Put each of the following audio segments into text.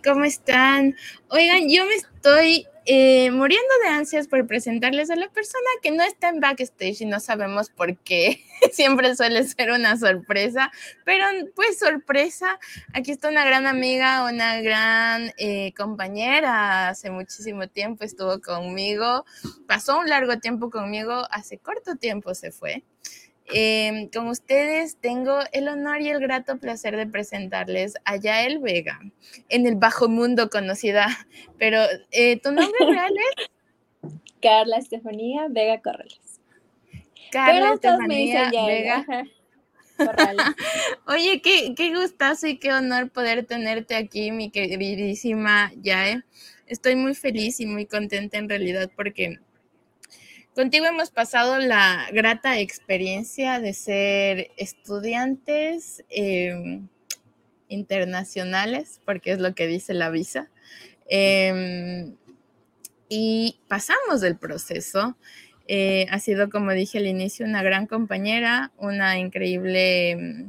¿Cómo están? Oigan, yo me estoy eh, muriendo de ansias por presentarles a la persona que no está en backstage y no sabemos por qué. Siempre suele ser una sorpresa, pero pues sorpresa. Aquí está una gran amiga, una gran eh, compañera. Hace muchísimo tiempo estuvo conmigo, pasó un largo tiempo conmigo, hace corto tiempo se fue. Eh, con ustedes tengo el honor y el grato placer de presentarles a Yael Vega, en el bajo mundo conocida, pero eh, ¿tu nombre real es? Carla Estefanía Vega Corrales. Carla Estefanía Vega. Oye, qué, qué gustazo y qué honor poder tenerte aquí, mi queridísima Yael. Estoy muy feliz y muy contenta en realidad porque Contigo hemos pasado la grata experiencia de ser estudiantes em, internacionales, porque es lo que dice la visa. Em, y pasamos del proceso. Eh, ha sido, como dije al inicio, una gran compañera, una increíble,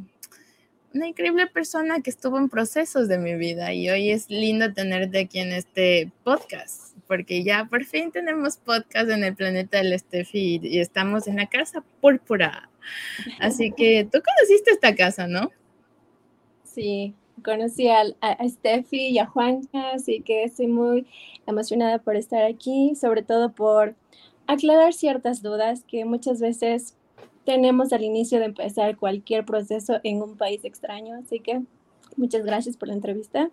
una increíble persona que estuvo en procesos de mi vida y hoy es lindo tenerte aquí en este podcast porque ya por fin tenemos podcast en el planeta del Steffi y, estamos en la casa púrpura. Así que tú conociste esta casa, ¿no? Sí, conocí a, a Steffi y a Juanca, así que estoy muy emocionada por estar aquí, sobre todo por aclarar ciertas dudas que muchas veces tenemos al inicio de empezar cualquier proceso en un país extraño. Así que muchas gracias por la entrevista.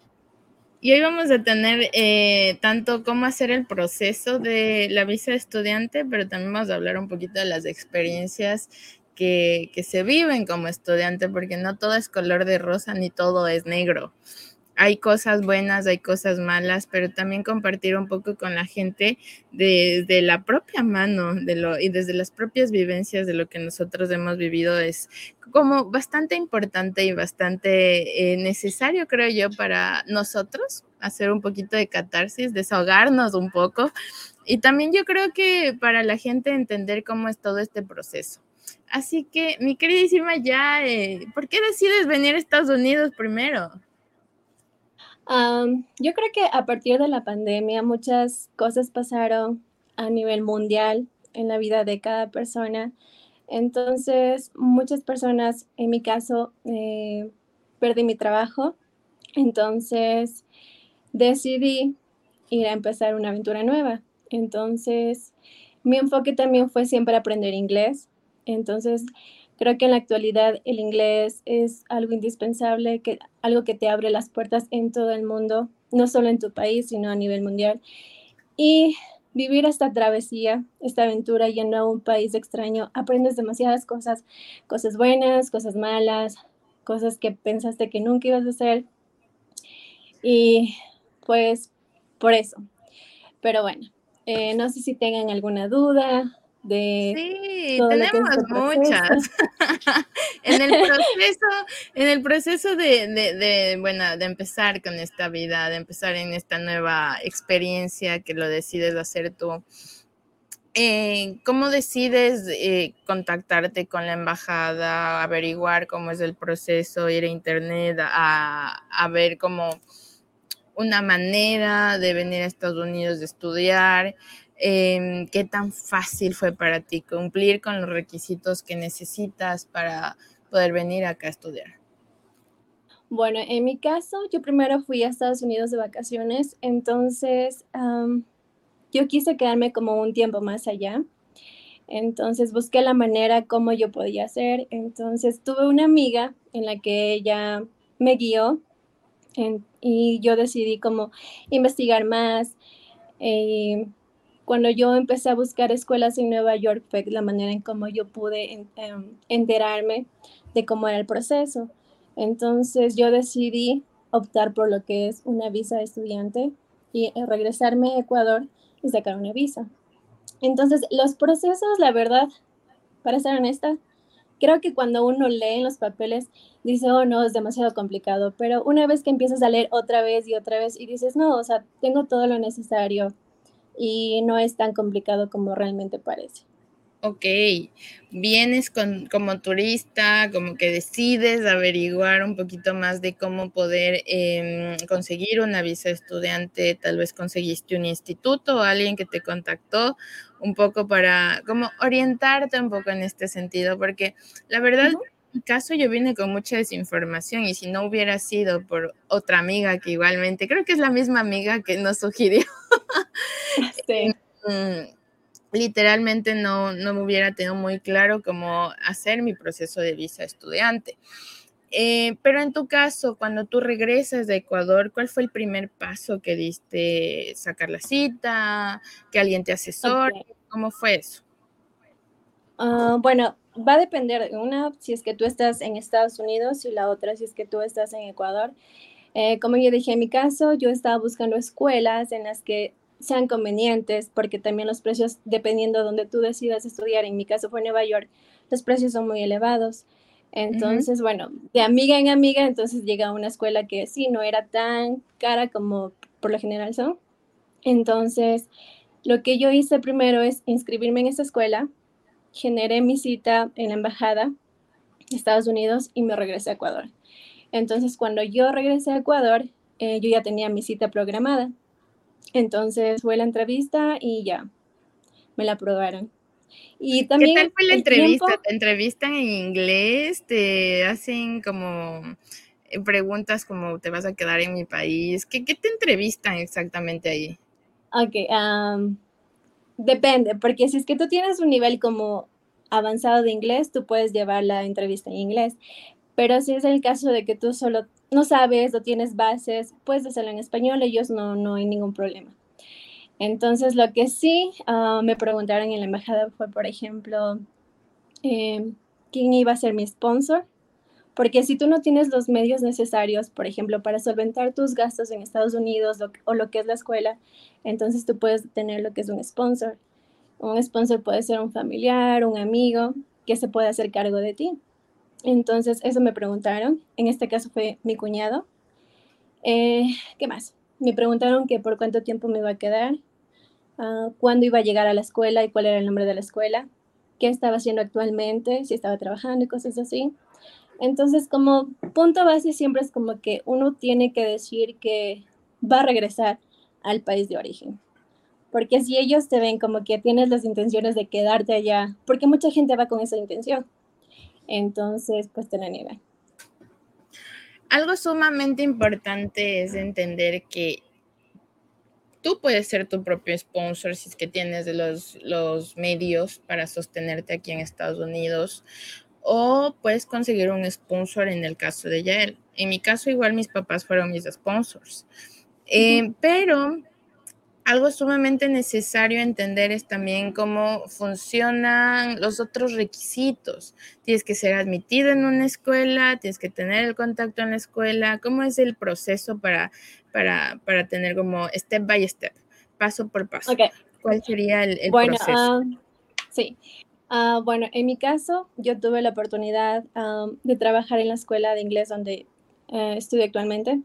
Y hoy vamos a tener eh, tanto cómo hacer el proceso de la visa de estudiante, pero también vamos a hablar un poquito de las experiencias que, que se viven como estudiante, porque no todo es color de rosa ni todo es negro hay cosas buenas, hay cosas malas, pero también compartir un poco con la gente desde la propia mano de lo, y desde las propias vivencias de lo que nosotros hemos vivido es como bastante importante y bastante eh, necesario, creo yo, para nosotros hacer un poquito de catarsis, desahogarnos un poco y también yo creo que para la gente entender cómo es todo este proceso. Así que, mi queridísima, ya, ¿por qué decides venir a Estados Unidos primero? Yo creo que a partir de la pandemia muchas cosas pasaron a nivel mundial en la vida de cada persona. Entonces, muchas personas, en mi caso, eh, perdí mi trabajo. Entonces, decidí ir a empezar una aventura nueva. Entonces, mi enfoque también fue siempre aprender inglés. Entonces, Creo que en la actualidad el inglés es algo indispensable, que, algo que te abre las puertas en todo el mundo, no solo en tu país, sino a nivel mundial. Y vivir esta travesía, esta aventura yendo a un país extraño, aprendes demasiadas cosas, cosas buenas, cosas malas, cosas que pensaste que nunca ibas a hacer. Y pues por eso. Pero bueno, eh, no sé si tengan alguna duda, sí, tenemos muchas. en el proceso, en el proceso de, de, bueno, de empezar con esta vida, de empezar en esta nueva experiencia que lo decides hacer tú. Eh, ¿Cómo decides eh, contactarte con la embajada, averiguar cómo es el proceso, ir a internet a, a ver cómo una manera de venir a Estados Unidos de estudiar? Em, qué tan fácil fue para ti cumplir con los requisitos que necesitas para poder venir acá a estudiar. Bueno, en mi caso, yo primero fui a Estados Unidos de vacaciones, entonces yo quise quedarme como un tiempo más allá. Entonces busqué la manera como yo podía hacer. Entonces tuve una amiga en la que ella me guió y yo decidí como investigar más. Eh, cuando yo empecé a buscar escuelas en Nueva York fue la manera en cómo yo pude em, enterarme de cómo era el proceso. Entonces yo decidí optar por lo que es una visa de estudiante y eh, regresarme a Ecuador y sacar una visa. Entonces los procesos, la verdad, para ser honesta, creo que cuando uno lee en los papeles dice, oh no, es demasiado complicado, pero una vez que empiezas a leer otra vez y otra vez y dices, no, o sea, tengo todo lo necesario, y no es tan complicado como realmente parece. Ok, vienes con, como turista, como que decides averiguar un poquito más de cómo poder em, conseguir una visa estudiante, tal vez conseguiste un instituto o alguien que te contactó un poco para como orientarte un poco en este sentido, porque la verdad, mi caso yo vine con mucha desinformación y si no hubiera sido por otra amiga que igualmente, creo que es la misma amiga que nos sugirió. Sí. Mm, literalmente no, no me hubiera tenido muy claro cómo hacer mi proceso de visa estudiante. Eh, pero en tu caso, cuando tú regresas de Ecuador, ¿cuál fue el primer paso que diste? ¿Sacar la cita? ¿Que alguien te asesore? ¿Cómo fue eso? Ah, bueno, va a depender. Una, si es que tú estás en Estados Unidos y la otra, si es que tú estás en Ecuador. Eh, como yo dije, en mi caso, yo estaba buscando escuelas en las que sean convenientes, porque también los precios, dependiendo de donde tú decidas estudiar, en mi caso fue Nueva York, los precios son muy elevados. Entonces, bueno, de amiga en amiga, entonces llega a una escuela que sí, no era tan cara como por lo general son. Entonces, lo que yo hice primero es inscribirme en esa escuela, generé mi cita en la embajada de Estados Unidos y me regresé a Ecuador. Entonces, cuando yo regresé a Ecuador, eh, yo ya tenía mi cita programada. Entonces fue la entrevista y ya, me la aprobaron. Y también ¿Qué tal fue la entrevista? ¿Te entrevistan en inglés? ¿Te hacen como eh, preguntas como te vas a quedar en mi país? ¿Qué, qué te entrevistan exactamente ahí? Ok, depende, porque si es que tú tienes un nivel como avanzado de inglés, tú puedes llevar la entrevista en inglés. Pero si es el caso de que tú solo no sabes o tienes bases, puedes hacerlo en español, ellos no, no hay ningún problema. Entonces, lo que sí ah, me preguntaron en la embajada fue, por ejemplo, em, quién iba a ser mi sponsor. Porque si tú no tienes los medios necesarios, por ejemplo, para solventar tus gastos en Estados Unidos o lo que es la escuela, entonces tú puedes tener lo que es un sponsor. Un sponsor puede ser un familiar, un amigo que se puede hacer cargo de ti. Entonces, eso me preguntaron. En este caso fue mi cuñado. Eh, ¿Qué más? Me preguntaron que por cuánto tiempo me iba a quedar, uh, cuándo iba a llegar a la escuela y cuál era el nombre de la escuela, qué estaba haciendo actualmente, si estaba trabajando y cosas así. Entonces, como punto base siempre es como que uno tiene que decir que va a regresar al país de origen. Porque si ellos te ven como que tienes las intenciones de quedarte allá, porque mucha gente va con esa intención entonces pues te la niegan. Algo sumamente importante es entender que tú puedes ser tu propio sponsor si es que tienes los, los medios para sostenerte aquí en Estados Unidos o puedes conseguir un sponsor en el caso de Yael. En mi caso igual mis papás fueron mis sponsors. Eh, pero algo sumamente necesario entender es también cómo funcionan los otros requisitos. Tienes que ser admitido en una escuela, tienes que tener el contacto en la escuela. ¿Cómo es el proceso para, para, para tener como step by step, paso por paso? ¿Cuál sería el, proceso? Ah, sí. Uh, bueno, en mi caso, yo tuve la oportunidad um, de trabajar en la escuela de inglés donde uh, estudio actualmente.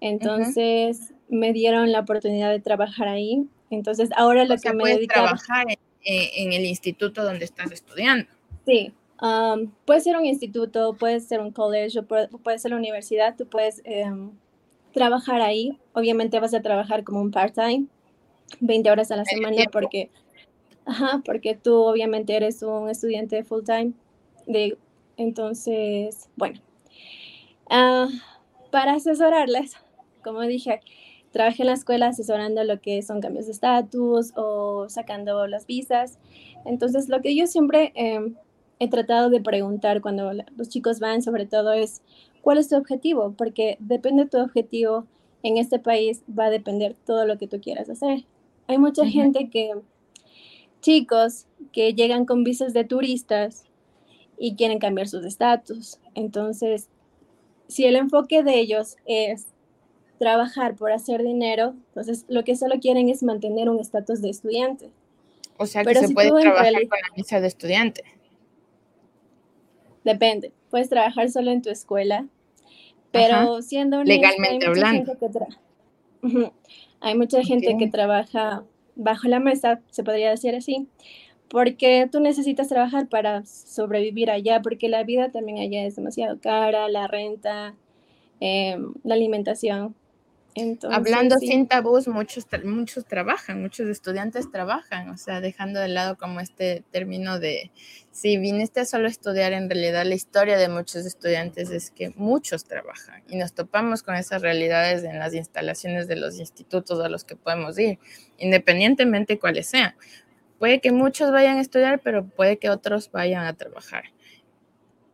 Entonces, me dieron la oportunidad de trabajar ahí. Entonces, ahora lo que me a trabajar en, el instituto donde estás estudiando. Sí, um, puede ser un instituto, puede ser un college, puede, puede ser la universidad, tú puedes em, trabajar ahí. Obviamente vas a trabajar como un part-time, 20 horas a la semana, porque, ajá, porque tú obviamente eres un estudiante full-time. De, entonces, bueno, uh, para asesorarles, como dije, Trabajé en la escuela asesorando lo que son cambios de estatus o sacando las visas. Entonces, lo que yo siempre em, he tratado de preguntar cuando los chicos van, sobre todo, es cuál es tu objetivo, porque depende de tu objetivo en este país, va a depender todo lo que tú quieras hacer. Hay mucha gente que, chicos, que llegan con visas de turistas y quieren cambiar sus estatus. Entonces, si el enfoque de ellos es trabajar por hacer dinero, entonces lo que solo quieren es mantener un estatus de estudiante. O sea que se puede trabajar con la visa de estudiante. Depende, puedes trabajar solo en tu escuela, pero siendo legalmente hablando. Hay mucha gente que trabaja bajo la mesa, se podría decir así, porque tú necesitas trabajar para sobrevivir allá, porque la vida también allá es demasiado cara, la renta, em, la alimentación. Hablando sin tabús, muchos, muchos trabajan, muchos estudiantes trabajan, o sea, dejando de lado como este término de, si viniste a solo estudiar, en realidad la historia de muchos estudiantes es que muchos trabajan y nos topamos con esas realidades en las instalaciones de los institutos a los que podemos ir, independientemente cuáles sean. Puede que muchos vayan a estudiar, pero puede que otros vayan a trabajar.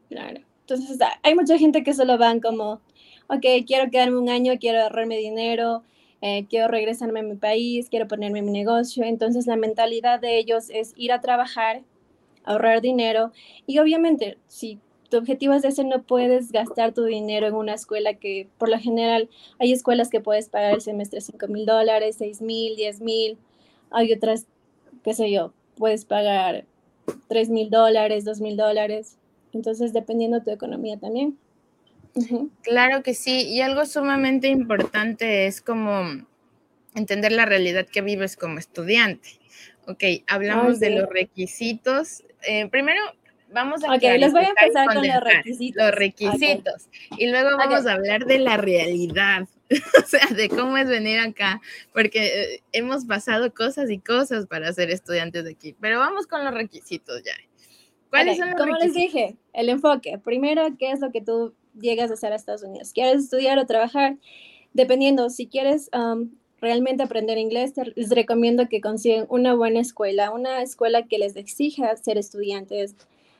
Claro. Entonces, hay mucha gente que solo van como, ok, quiero quedarme un año, quiero ahorrarme dinero, eh, quiero regresarme a mi país, quiero ponerme mi negocio. Entonces, la mentalidad de ellos es ir a trabajar, ahorrar dinero. Y obviamente, si tu objetivo es ese, no puedes gastar tu dinero en una escuela que, por lo general, hay escuelas que puedes pagar el semestre 5 mil dólares, 6 mil, 10 mil. Hay otras qué sé yo, puedes pagar 3 mil dólares, 2 mil dólares. Entonces, dependiendo de tu economía también. Claro que sí, y algo sumamente importante es como entender la realidad que vives como estudiante. Ok, hablamos de los requisitos. Eh, primero, vamos a... Ok, les voy a empezar con, los requisitos. Los requisitos. Y luego vamos a hablar de la realidad. o sea, de cómo es venir acá, porque eh, hemos pasado cosas y cosas para ser estudiantes de aquí, pero vamos con los requisitos ya. ¿Cuáles son los Como les dije, el enfoque. Primero, ¿qué es lo que tú llegas a hacer a Estados Unidos? ¿Quieres estudiar o trabajar? Dependiendo, si quieres um, realmente aprender inglés, les recomiendo que consigan una buena escuela, una escuela que les exija ser estudiantes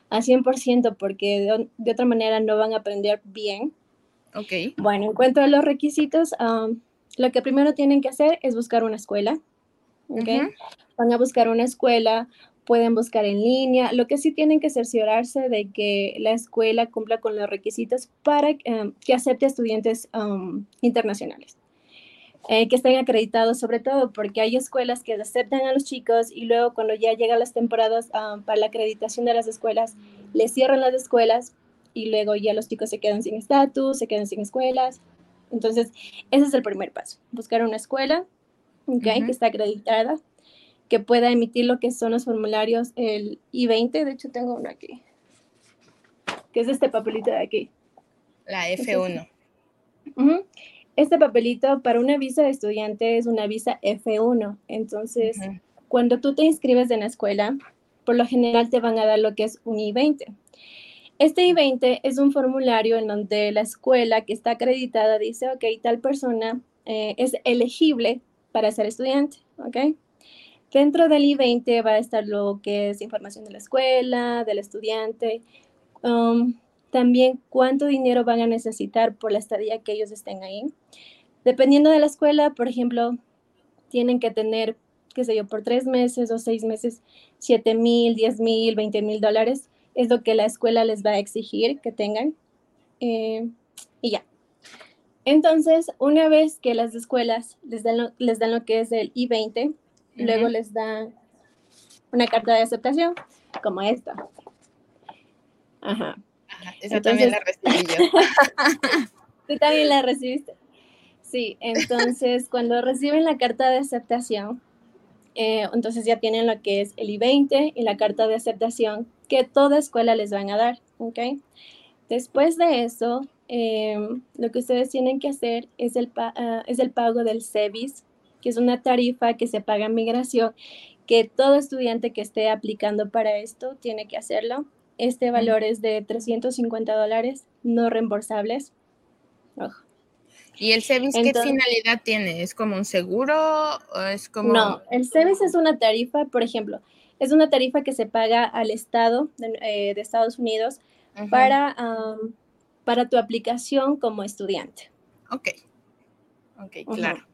a 100%, porque de, de otra manera no van a aprender bien Ok. Bueno, en cuanto a los requisitos, lo que primero tienen que hacer es buscar una escuela. Okay. Van a buscar una escuela, pueden buscar en línea. Lo que sí tienen que cerciorarse de que la escuela cumpla con los requisitos para em, que acepte estudiantes internacionales. Eh, que estén acreditados sobre todo porque hay escuelas que aceptan a los chicos y luego cuando ya llegan las temporadas para la acreditación de las escuelas, les cierran las escuelas y luego ya los chicos se quedan sin estatus, se quedan sin escuelas. Entonces, ese es el primer paso, buscar una escuela okay, que está acreditada, que pueda emitir lo que son los formularios, el I-20, de hecho tengo uno aquí, que es este papelito de aquí. La F1. Este papelito para una visa de estudiante es una visa F1. Entonces, cuando tú te inscribes en la escuela, por lo general te van a dar lo que es un I-20. Este I-20 es un formulario en donde la escuela que está acreditada dice, ok, tal persona eh, es elegible para ser estudiante, ok. Dentro del I-20 va a estar lo que es información de la escuela, del estudiante, um, también cuánto dinero van a necesitar por la estadía que ellos estén ahí. Dependiendo de la escuela, por ejemplo, tienen que tener, qué sé yo, por tres meses o seis meses, 7 mil, 10 mil, 20 mil dólares es lo que la escuela les va a exigir que tengan. Eh, y ya. Entonces, una vez que las escuelas les dan les dan lo que es el I-20, luego les dan una carta de aceptación, como esta. Ajá. esa también la recibí yo. Tú también la recibiste. Sí, entonces cuando reciben la carta de aceptación, eh, entonces ya tienen lo que es el I-20 y la carta de aceptación que toda escuela les van a dar, ¿ok? Después de eso, em, lo que ustedes tienen que hacer es el, ah, es el pago del SEVIS, que es una tarifa que se paga en migración, que todo estudiante que esté aplicando para esto tiene que hacerlo. Este valor es de 350 dólares no reembolsables. ¿Y el SEVIS qué finalidad tiene? ¿Es como un seguro o es como...? No, el SEVIS es una tarifa, por ejemplo, es una tarifa que se paga al Estado de, eh, Estados Unidos para, para tu aplicación como estudiante. Ok, ok, claro.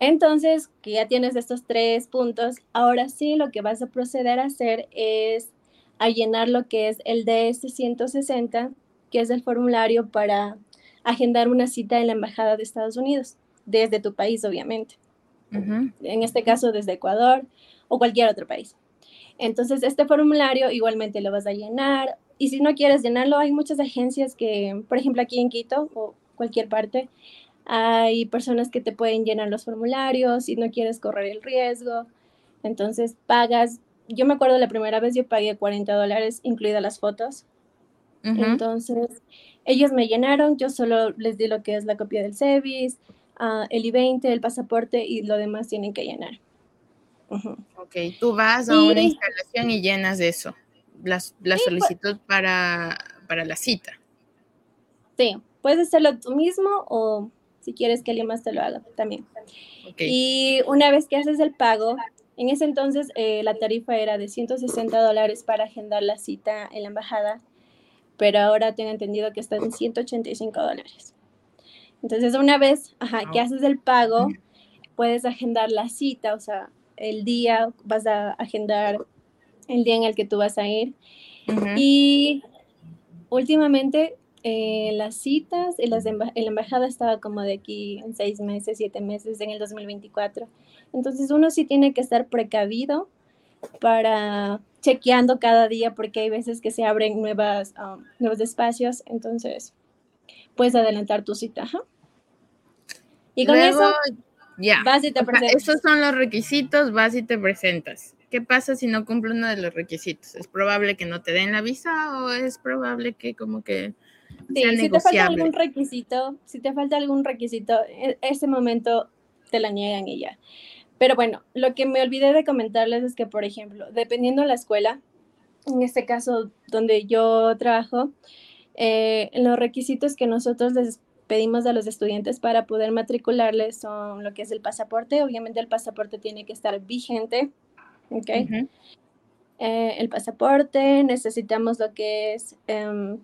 Entonces, que ya tienes estos tres puntos, ahora sí lo que vas a proceder a hacer es a llenar lo que es el DS-160, que es el formulario para agendar una cita en la Embajada de Estados Unidos, desde tu país, obviamente. En este caso, desde Ecuador o cualquier otro país. Entonces, este formulario igualmente lo vas a llenar y si no quieres llenarlo, hay muchas agencias que, por ejemplo, aquí en Quito o cualquier parte, hay personas que te pueden llenar los formularios si no quieres correr el riesgo. Entonces, pagas yo me acuerdo la primera vez yo pagué 40 dólares, incluidas las fotos. Entonces, ellos me llenaron, yo solo les di lo que es la copia del CEVIS, uh, el I-20, el pasaporte y lo demás tienen que llenar. Ok, tú vas a una instalación y llenas eso, la, la pues solicitud para, para la cita. Sí, puedes hacerlo tú mismo o si quieres que alguien más te lo haga también. Y una vez que haces el pago, en ese entonces eh, la tarifa era de 160 dólares para agendar la cita en la embajada, pero ahora tengo entendido que está en 185 dólares. Entonces, una vez que haces el pago, puedes agendar la cita, o sea, el día, vas a agendar el día en el que tú vas a ir. Y últimamente eh, las citas en, las la embajada estaba como de aquí en seis meses, siete meses, en el 2024. Entonces uno sí tiene que estar precavido para chequeando cada día porque hay veces que se abren nuevas, um, nuevos espacios. Entonces puedes adelantar tu cita. Y con eso ya. Vas y te presentas. Esos son los requisitos, vas y te presentas. ¿Qué pasa si no cumple uno de los requisitos? ¿Es probable que no te den la visa o es probable que como que Sí, si te falta algún requisito, si te falta algún requisito, en ese momento te la niegan y ya. Pero bueno, lo que me olvidé de comentarles es que, por ejemplo, dependiendo de la escuela, en este caso donde yo trabajo, eh, los requisitos que nosotros les pedimos a los estudiantes para poder matricularles son lo que es el pasaporte. Obviamente el pasaporte tiene que estar vigente, ¿ok? Eh, el pasaporte, necesitamos lo que es em,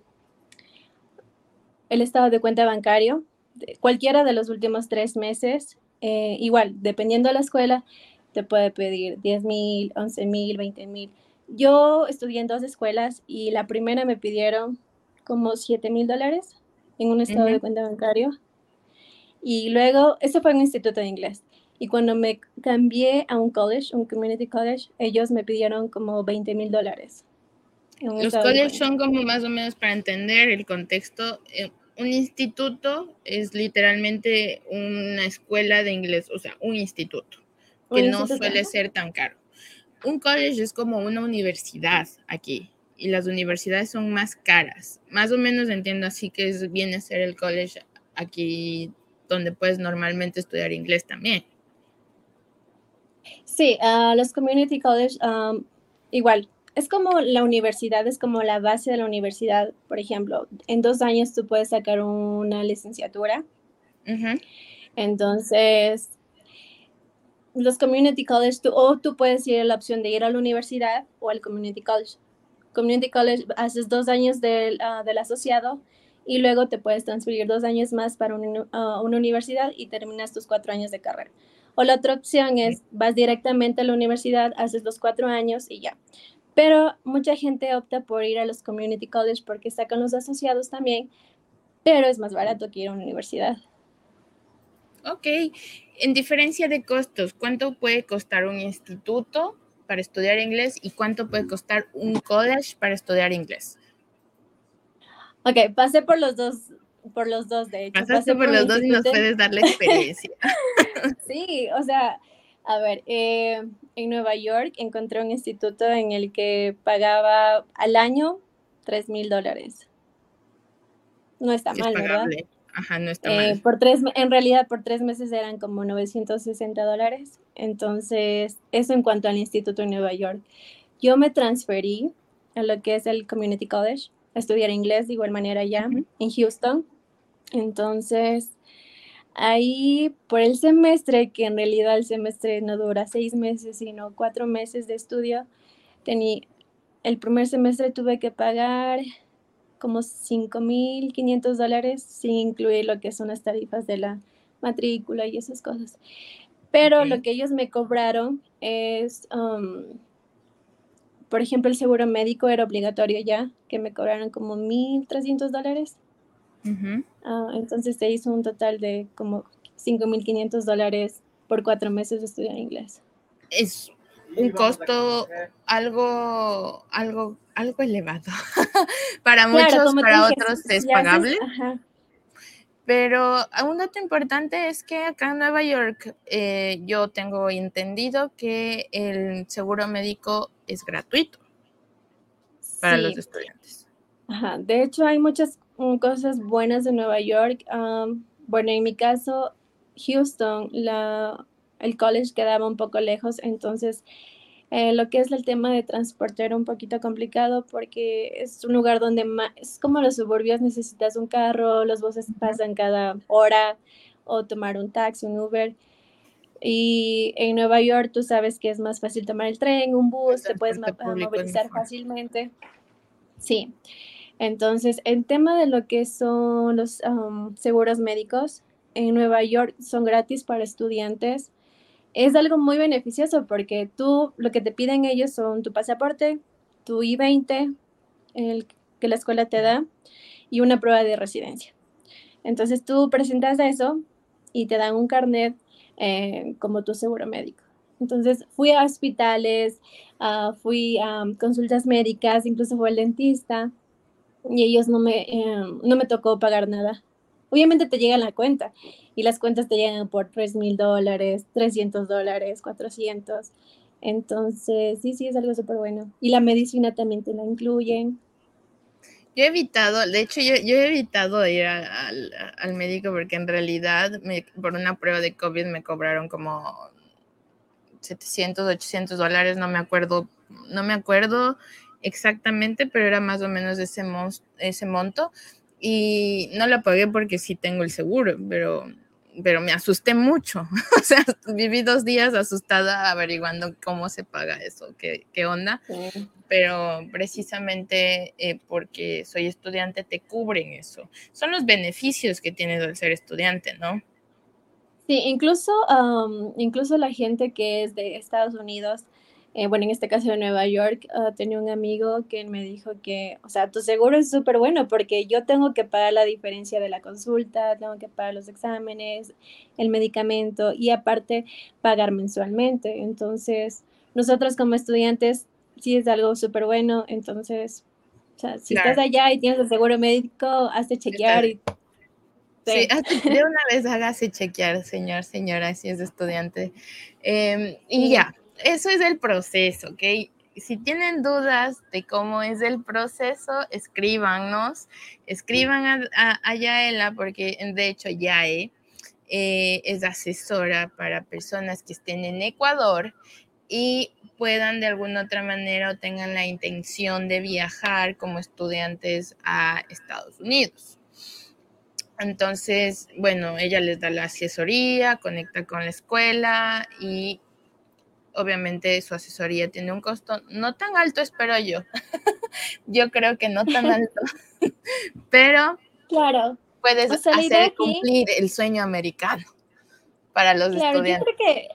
el estado de cuenta bancario, cualquiera de los últimos tres meses, eh, igual, dependiendo de la escuela, te puede pedir 10 mil, 11 mil, 20 mil. Yo estudié en dos escuelas y la primera me pidieron como 7 mil dólares en un estado de cuenta bancario. Y luego, eso fue en un instituto de inglés. Y cuando me cambié a un college, un community college, ellos me pidieron como 20 mil dólares. Los colleges son como más o menos para entender el contexto. Eh, un instituto es literalmente una escuela de inglés, o sea, un instituto, que no suele ser tan caro. Un college es como una universidad aquí y las universidades son más caras. Más o menos entiendo así que es, viene a ser el college aquí donde puedes normalmente estudiar inglés también. Sí, uh, los community college um, igual es como la universidad, es como la base de la universidad. Por ejemplo, en dos años tú puedes sacar una licenciatura. Entonces, los community college, o tú puedes ir a la opción de ir a la universidad o al community college. Community college haces dos años del, ah, del asociado y luego te puedes transferir dos años más para ah, una universidad y terminas tus cuatro años de carrera. O la otra opción es, vas directamente a la universidad, haces los cuatro años y ya. Pero mucha gente opta por ir a los community college porque sacan los asociados también, pero es más barato que ir a una universidad. Ok, en diferencia de costos, ¿cuánto puede costar un instituto para estudiar inglés y cuánto puede costar un college para estudiar inglés? Ok, pasé por los dos, por los dos de hecho. Pasaste por, los dos y nos puedes dar la experiencia. sí, o sea, a ver, eh, en Nueva York encontré un instituto en el que pagaba al año 3 mil dólares. No está mal, ¿verdad? Ajá, no está eh, mal. Por tres, en realidad, por tres meses eran como 960 dólares. Entonces, eso en cuanto al instituto en Nueva York. Yo me transferí a lo que es el Community College, a estudiar inglés de igual manera ya, en Houston. Entonces, Ahí por el semestre, que en realidad el semestre no dura seis meses, sino cuatro meses de estudio, tenía, el primer semestre tuve que pagar como 5.500 dólares sin incluir lo que son las tarifas de la matrícula y esas cosas. Pero lo que ellos me cobraron es, um, por ejemplo, el seguro médico era obligatorio ya, que me cobraron como 1.300 dólares. Ah, entonces se hizo un total de como 5.500 dólares por cuatro meses de estudiar inglés. Es un costo algo, algo, algo elevado. para muchos, para otros es pagable. Pero un dato importante es que acá en Nueva York eh, yo tengo entendido que el seguro médico es gratuito para los estudiantes. Ajá. De hecho, hay muchas cosas buenas de Nueva York. bueno, en mi caso, Houston, la, el college quedaba un poco lejos, entonces eh, lo que es el tema de transporte era un poquito complicado porque es un lugar donde es como los suburbios, necesitas un carro, los buses pasan cada hora o tomar un taxi, un Uber. Y en Nueva York tú sabes que es más fácil tomar el tren, un bus, te puedes movilizar fácilmente. Sí. Entonces, el tema de lo que son los seguros médicos, en Nueva York son gratis para estudiantes es algo muy beneficioso porque tú lo que te piden ellos son tu pasaporte, tu I-20, el que la escuela te da, y una prueba de residencia. Entonces tú presentas eso y te dan un carnet eh, como tu seguro médico. Entonces fui a hospitales, ah, fui a consultas médicas, incluso fue al dentista y ellos no me, eh, no me tocó pagar nada. Obviamente te llega la cuenta y las cuentas te llegan por 3 mil dólares, 300 dólares, 400. Entonces, sí, sí, es algo súper bueno. Y la medicina también te la incluyen. Yo he evitado, de hecho, yo, he evitado ir al, al, médico porque en realidad por una prueba de COVID me cobraron como 700, 800 dólares, no me acuerdo, no me acuerdo exactamente, pero era más o menos ese, ese monto y no la pagué porque sí tengo el seguro, pero, pero me asusté mucho. o sea, viví dos días asustada averiguando cómo se paga eso, qué, qué onda. Pero precisamente eh, porque soy estudiante te cubren eso. Son los beneficios que tienes al ser estudiante, ¿no? Sí, incluso, incluso la gente que es de Estados Unidos eh, bueno, en este caso de Nueva York, uh, tenía un amigo que me dijo que, o sea, tu seguro es súper bueno porque yo tengo que pagar la diferencia de la consulta, tengo que pagar los exámenes, el medicamento y aparte pagar mensualmente. Entonces, nosotros como estudiantes, sí es algo súper bueno. Entonces, o sea, si estás allá y tienes el seguro médico, hazte chequear y Sí, de una vez hágase chequear, señor, señora, si es estudiante. Em, y ya, eso es el proceso, ¿ok? Si tienen dudas de cómo es el proceso, escríbanos, escriban a, Yaela, porque de hecho Yae eh, es asesora para personas que estén en Ecuador y puedan de alguna otra manera o tengan la intención de viajar como estudiantes a Estados Unidos. Entonces, bueno, ella les da la asesoría, conecta con la escuela y obviamente su asesoría tiene un costo no tan alto, espero yo. yo creo que no tan alto, pero claro. puedes hacer cumplir el sueño americano para los estudiantes. Yo creo, que,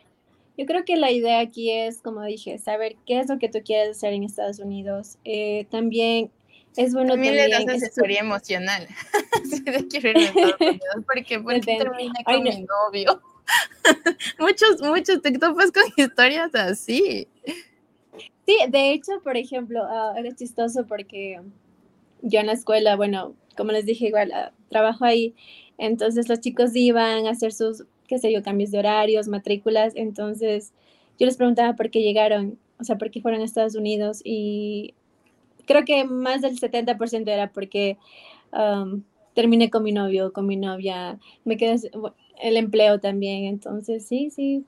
yo creo que la idea aquí es, como dije, saber qué es lo que tú quieres hacer en Estados Unidos. Eh, también es bueno también, le das asesoría emocional. si quiero ir a Estados Unidos, porque, porque terminé con mi novio. muchos, muchos topas con historias así. Sí, de hecho, por ejemplo, uh, era chistoso porque yo en la escuela, bueno, como les dije, igual ah, trabajo ahí, entonces los chicos iban a hacer sus, qué sé yo, cambios de horarios, matrículas, entonces yo les preguntaba por qué llegaron, o sea, por qué fueron a Estados Unidos y creo que más del 70% era porque terminé con mi novio, con mi novia, me quedé, el empleo también. Entonces, sí, sí.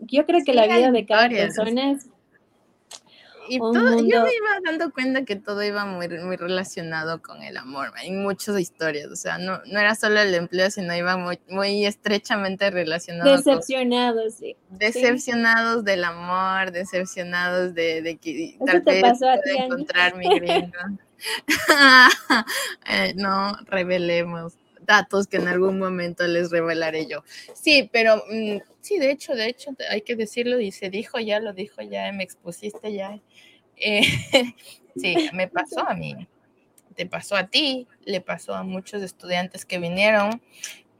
Yo creo que la vida de cada persona es. Y todo, yo me iba dando cuenta que todo iba muy, muy relacionado con el amor. Hay muchas historias, o sea, no, no era solo el empleo, sino iba muy, muy estrechamente relacionado. Decepcionados, sí. Decepcionados del amor, decepcionados de, de que tal vez pueda encontrar mi gringo. Eh, no revelemos datos que en algún momento les revelaré yo. Sí, pero mm, sí, de hecho, de hecho, hay que decirlo y se dijo ya, lo dijo ya, me expusiste ya. Eh, sí, me pasó a mí, te pasó a ti, le pasó a muchos estudiantes que vinieron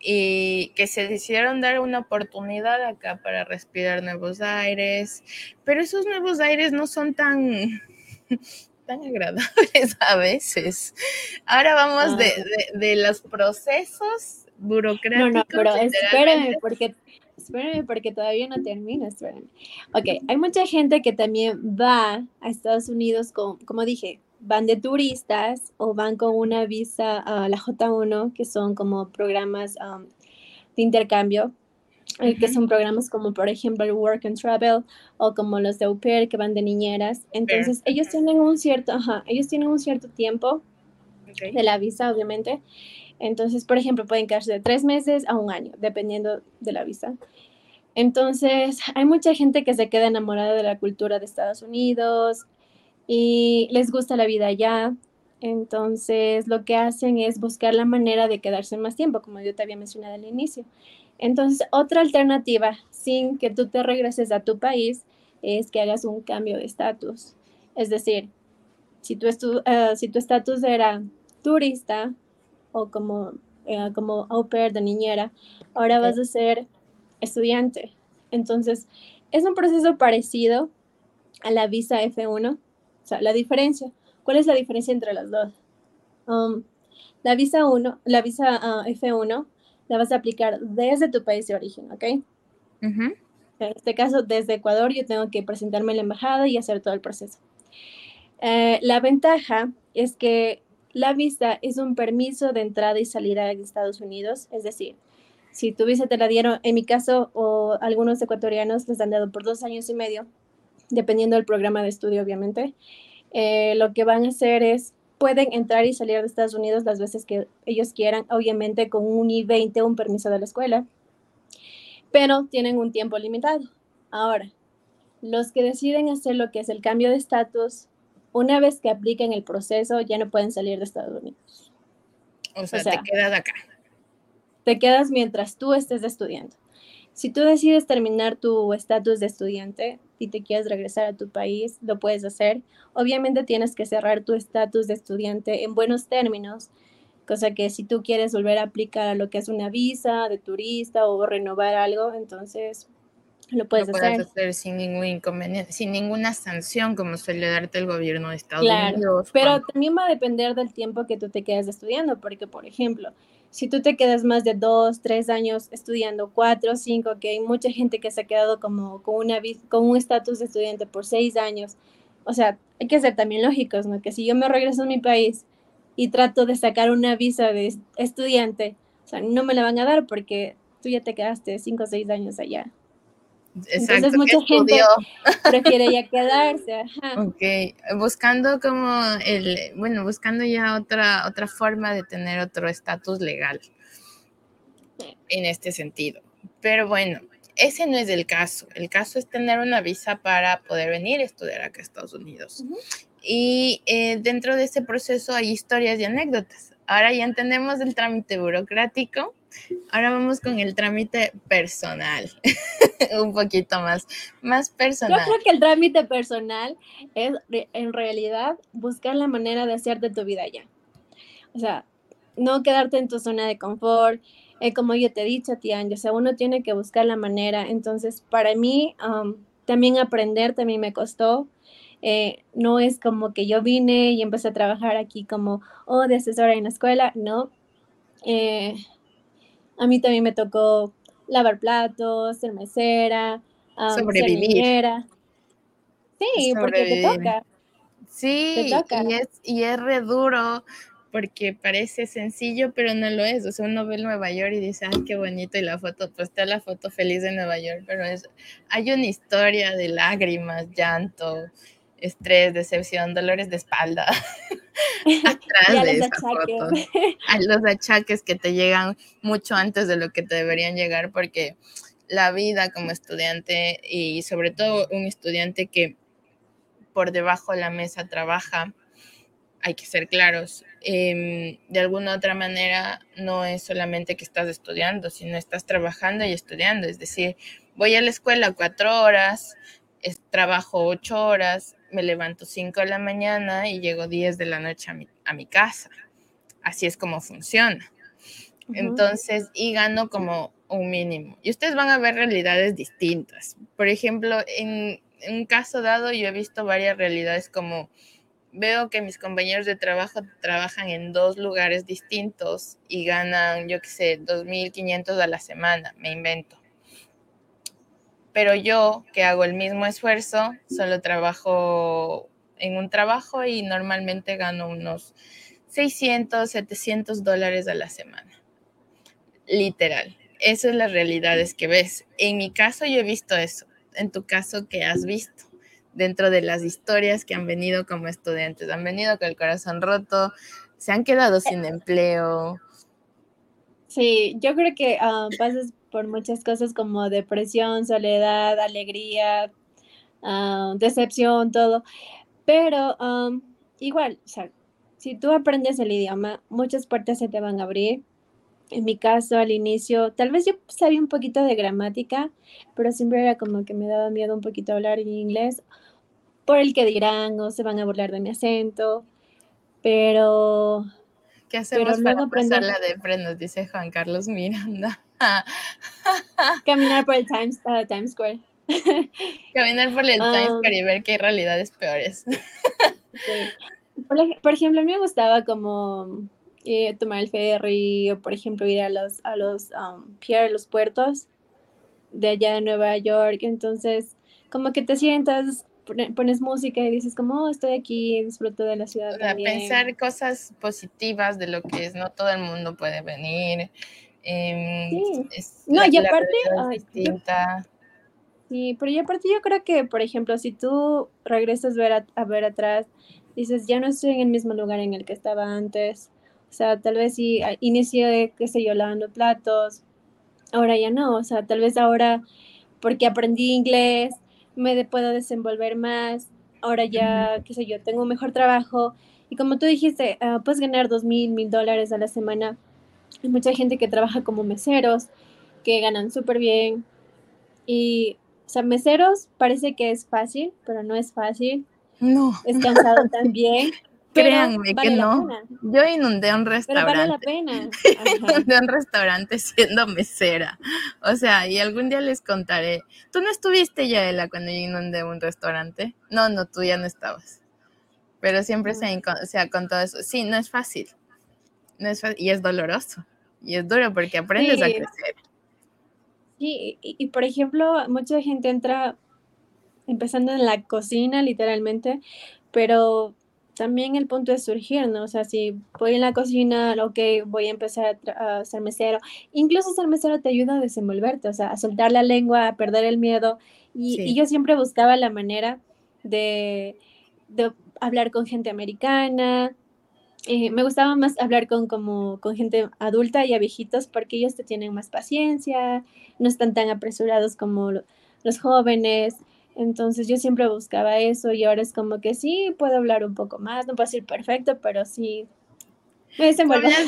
y que se decidieron dar una oportunidad acá para respirar nuevos aires, pero esos nuevos aires no son tan tan agradables a veces. Ahora vamos ah. de, de, los procesos burocráticos. No, no, pero espérame, porque espérame porque todavía no termino, espérame. Ok, hay mucha gente que también va a Estados Unidos, con, como dije, van de turistas o van con una visa a la J1, que son como programas um, de intercambio, eh, que son programas como por ejemplo el Work and Travel o como los de Au pair que van de niñeras. Entonces ellos tienen un cierto, ajá, ellos tienen un cierto tiempo de la visa, obviamente. Entonces, por ejemplo, pueden quedarse de tres meses a un año, dependiendo de la visa. Entonces, hay mucha gente que se queda enamorada de la cultura de Estados Unidos y les gusta la vida allá. Entonces, lo que hacen es buscar la manera de quedarse más tiempo, como yo te había mencionado al inicio. Entonces, otra alternativa, sin que tú te regreses a tu país, es que hagas un cambio de estatus. Es decir, si tu, uh, si tu estatus era turista o como, uh, como au pair de niñera, ahora vas a ser estudiante. Entonces, es un proceso parecido a la visa F1. O sea, la diferencia, ¿cuál es la diferencia entre las dos? Um, la visa 1, la visa uh, F1 la vas a aplicar desde tu país de origen, ¿ok? En este caso, desde Ecuador, yo tengo que presentarme en la embajada y hacer todo el proceso. Eh, la ventaja es que la visa es un permiso de entrada y salida de Estados Unidos, es decir, si tu visa te la dieron, en mi caso, o algunos ecuatorianos les han dado por dos años y medio, dependiendo del programa de estudio, obviamente, eh, lo que van a hacer es pueden entrar y salir de Estados Unidos las veces que ellos quieran, obviamente con un I-20, un permiso de la escuela, pero tienen un tiempo limitado. Ahora, los que deciden hacer lo que es el cambio de estatus, una vez que apliquen el proceso, ya no pueden salir de Estados Unidos. O sea, te quedas acá. Te quedas mientras tú estés estudiando. Si tú decides terminar tu estatus de estudiante y te quieres regresar a tu país, lo puedes hacer. Obviamente tienes que cerrar tu estatus de estudiante en buenos términos, cosa que si tú quieres volver a aplicar a lo que es una visa de turista o renovar algo, entonces lo puedes, lo puedes hacer. sin ningún inconveniente, sin ninguna sanción como suele darte el gobierno de Estados Unidos. Pero también va a depender del tiempo que tú te quedes estudiando, porque por ejemplo, si tú te quedas más de dos, tres años estudiando, cuatro, cinco, que hay mucha gente que se ha quedado como con, una, con un estatus de estudiante por seis años, o sea, hay que ser también lógicos, ¿no? Que si yo me regreso a mi país y trato de sacar una visa de estudiante, o sea, no me la van a dar porque tú ya te quedaste cinco o seis años allá. Exacto, Entonces mucha gente prefiere ya quedarse. Ajá. Ok, buscando como el, bueno, buscando ya otra, otra forma de tener otro estatus legal en este sentido. Pero bueno, ese no es el caso. El caso es tener una visa para poder venir a estudiar acá a Estados Unidos. Y eh, dentro de ese proceso hay historias y anécdotas. Ahora ya entendemos el trámite burocrático Ahora vamos con el trámite personal, un poquito más, más personal. Yo creo que el trámite personal es en realidad buscar la manera de hacerte tu vida ya. O sea, no quedarte en tu zona de confort. Eh, como yo te he dicho, tía, o sea, uno tiene que buscar la manera. Entonces, para mí, también aprender también me costó. Eh, no es como que yo vine y empecé a trabajar aquí como, oh, de asesora en la escuela, no. Eh, a mí también me tocó lavar platos, ser mesera, sobrevivir. sí, porque te toca. Sí, Y, es, y es re duro porque parece sencillo, pero no lo es. O sea, uno ve Nueva York y dice, ay, qué bonito, y la foto, pues está la foto feliz de Nueva York, pero es, hay una historia de lágrimas, llanto, estrés, decepción, dolores de espalda atrás de esa foto. A los achaques que te llegan mucho antes de lo que te deberían llegar porque la vida como estudiante y sobre todo un estudiante que por debajo de la mesa trabaja, hay que ser claros, em, de alguna otra manera no es solamente que estás estudiando, sino estás trabajando y estudiando, es decir, voy a la escuela cuatro horas, trabajo ocho horas, me levanto 5 de la mañana y llego 10 de la noche a mi, a mi casa. Así es como funciona. Entonces, y gano como un mínimo. Y ustedes van a ver realidades distintas. Por ejemplo, en, en un caso dado, yo he visto varias realidades como veo que mis compañeros de trabajo trabajan en dos lugares distintos y ganan, yo qué sé, 2.500 a la semana, me invento. Pero yo que hago el mismo esfuerzo, solo trabajo en un trabajo y normalmente gano unos 600, 700 dólares a la semana. Literal. Eso es las realidades que ves. En mi caso yo he visto eso. En tu caso, ¿qué has visto? Dentro de las historias que han venido como estudiantes, han venido con el corazón roto, se han quedado sin empleo. Sí, yo creo que ah, pasas por muchas cosas como depresión, soledad, alegría, ah, decepción, todo. Pero igual, o sea, si tú aprendes el idioma, muchas puertas se te van a abrir. En mi caso, al inicio, tal vez yo sabía un poquito de gramática, pero siempre era como que me daba miedo un poquito hablar en inglés por el que dirán o se van a burlar de mi acento. Pero. ¿Qué hacemos para pasar la de Nos dice Juan Carlos Miranda. Caminar por el Times, uh, Times Square. Caminar por el Times um, Square y ver que hay realidades peores. por, ejemplo, a mí me gustaba como eh, tomar el ferry o, por ejemplo, ir a los, a los um, los puertos de allá de Nueva York. Entonces, como que te sientas, pones música y dices como, oh, estoy aquí, disfruto de la ciudad. pensar cosas positivas de lo que es, no todo el mundo puede venir. Em, no, y aparte, Sí, pero y aparte yo creo que, por ejemplo, si tú regresas ver a, ver atrás, dices, ya no estoy en el mismo lugar en el que estaba antes. O sea, tal vez si inicié, qué sé yo, lavando platos, ahora ya no. O sea, tal vez ahora, porque aprendí inglés, me puedo desenvolver más. Ahora ya, qué sé yo, tengo un mejor trabajo. Y como tú dijiste, ah, puedes ganar dos mil, mil dólares a la semana. Hay mucha gente que trabaja como meseros, que ganan súper bien. Y o sea, meseros parece que es fácil, pero no es fácil. No. Es cansado también. Créanme que no. Yo inundé un restaurante. Pero vale la pena. inundé un restaurante siendo mesera. O sea, y algún día les contaré. ¿Tú no estuviste, Yaela, cuando yo inundé un restaurante? No, no, tú ya no estabas. Pero siempre se, se ha contado eso. Sí, no es fácil. No es fácil. Y es doloroso. Y es duro porque aprendes a crecer. Sí, y, por ejemplo, mucha gente entra empezando en la cocina, literalmente, pero también el punto es surgir, ¿no? O sea, si voy en la cocina, ok, voy a empezar a, ser mesero. Incluso ser mesero te ayuda a desenvolverte, o sea, a soltar la lengua, a perder el miedo. Y, yo siempre buscaba la manera de, de hablar con gente americana, eh, me gustaba más hablar con, como, con gente adulta y a viejitos porque ellos te tienen más paciencia, no están tan apresurados como los jóvenes. Entonces yo siempre buscaba eso y ahora es como que sí, puedo hablar un poco más, no puedo decir perfecto, pero sí me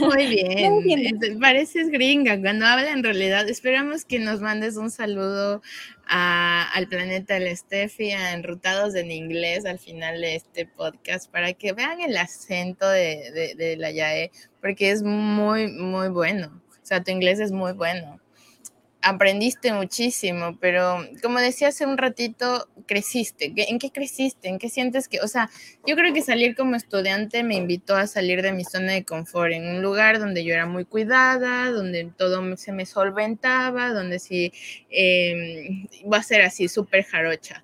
muy bien. Pareces gringa cuando habla en realidad. Esperamos que nos mandes un saludo al planeta del Steffi, a Enrutados en Inglés al final de este podcast para que vean el acento de, de la YAE, porque es muy, muy bueno. O sea, tu inglés es muy bueno aprendiste muchísimo, pero como decía hace un ratito, creciste. ¿En qué creciste? ¿En qué sientes que, o sea, yo creo que salir como estudiante me invitó a salir de mi zona de confort, en un lugar donde yo era muy cuidada, donde todo se me solventaba, donde sí eh, iba a ser así súper jarocha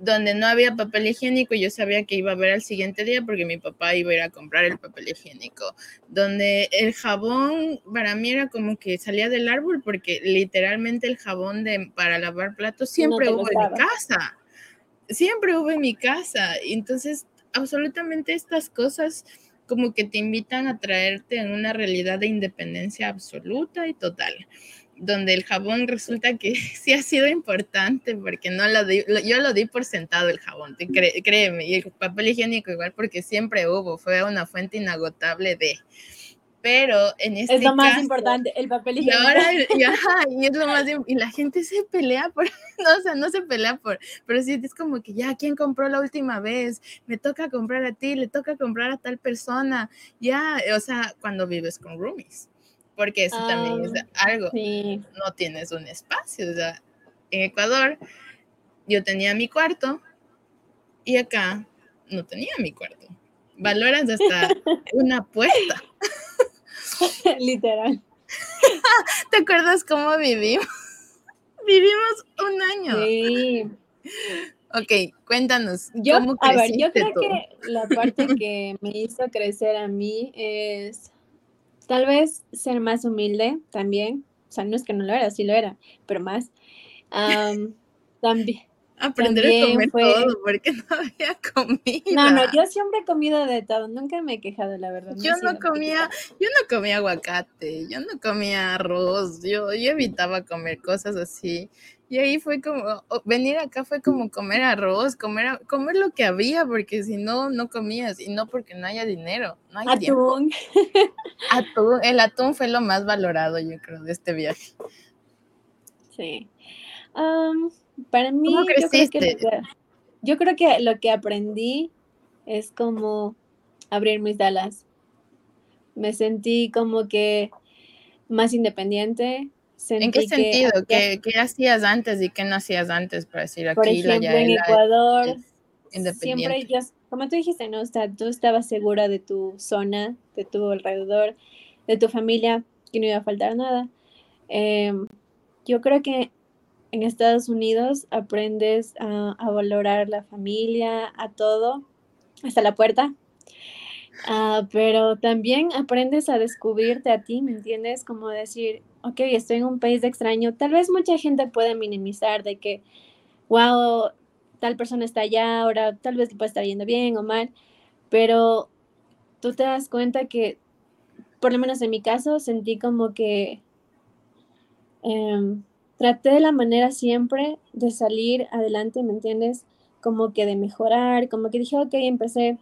donde no había papel higiénico y yo sabía que iba a ver al siguiente día porque mi papá iba a ir a comprar el papel higiénico, donde el jabón para mí era como que salía del árbol porque literalmente el jabón de, para lavar platos siempre hubo en mi casa, siempre hubo en mi casa, entonces absolutamente estas cosas como que te invitan a traerte en una realidad de independencia absoluta y total donde el jabón resulta que sí ha sido importante porque no lo di, yo lo di por sentado el jabón, créeme, y el papel higiénico igual porque siempre hubo, fue una fuente inagotable de, pero en este Es lo más importante, el papel higiénico. Y ahora, y, es lo más, y la gente se pelea por, no, o sea, no se pelea por, pero sí es como que ya, ¿quién compró la última vez? Me toca comprar a ti, le toca comprar a tal persona, ya, o sea, cuando vives con roomies porque eso también es ah, algo. No tienes un espacio. O sea, en Ecuador yo tenía mi cuarto y acá no tenía mi cuarto. Valoras hasta una puerta. Literal. ¿Te acuerdas cómo vivimos? Vivimos un año. Sí. Ok, cuéntanos. Yo, a ver, yo creo que la parte que me hizo crecer a mí es tal vez ser más humilde también. O sea, no es que no lo era, sí lo era, pero más. también, Aprender a comer todo, porque no había comida. No, no, yo siempre he comido de todo, nunca me he quejado, la verdad. Yo no, comía, yo no comía aguacate, yo no comía arroz, yo, yo evitaba comer cosas así. Y ahí fue como, venir acá fue como comer arroz, comer, comer lo que había, porque si no, no comías, y no porque no haya dinero, no hay atún. Atún, el atún fue lo más valorado, yo creo, de este viaje. Sí. Para mí, yo creo, que, yo creo que lo que aprendí es como abrir mis alas. Me sentí como que más independiente. ¿En qué sentido? ¿Qué, hacías antes y qué no hacías antes para decir aquí Por ejemplo, en Ecuador, siempre yo, como tú dijiste, ¿no? O sea, tú estabas segura de tu zona, de tu alrededor, de tu familia, que no iba a faltar nada. Em, yo creo que en Estados Unidos aprendes a, valorar la familia, a todo, hasta la puerta. Ah, pero también aprendes a descubrirte a ti, ¿me entiendes? Como decir, ok, estoy en un país extraño. Tal vez mucha gente puede minimizar de que, wow, tal persona está allá, ahora tal vez le puede estar yendo bien o mal, pero tú te das cuenta que, por lo menos en mi caso, sentí como que em, traté de la manera siempre de salir adelante, ¿me entiendes? Como que de mejorar, como que dije, ok, empecé,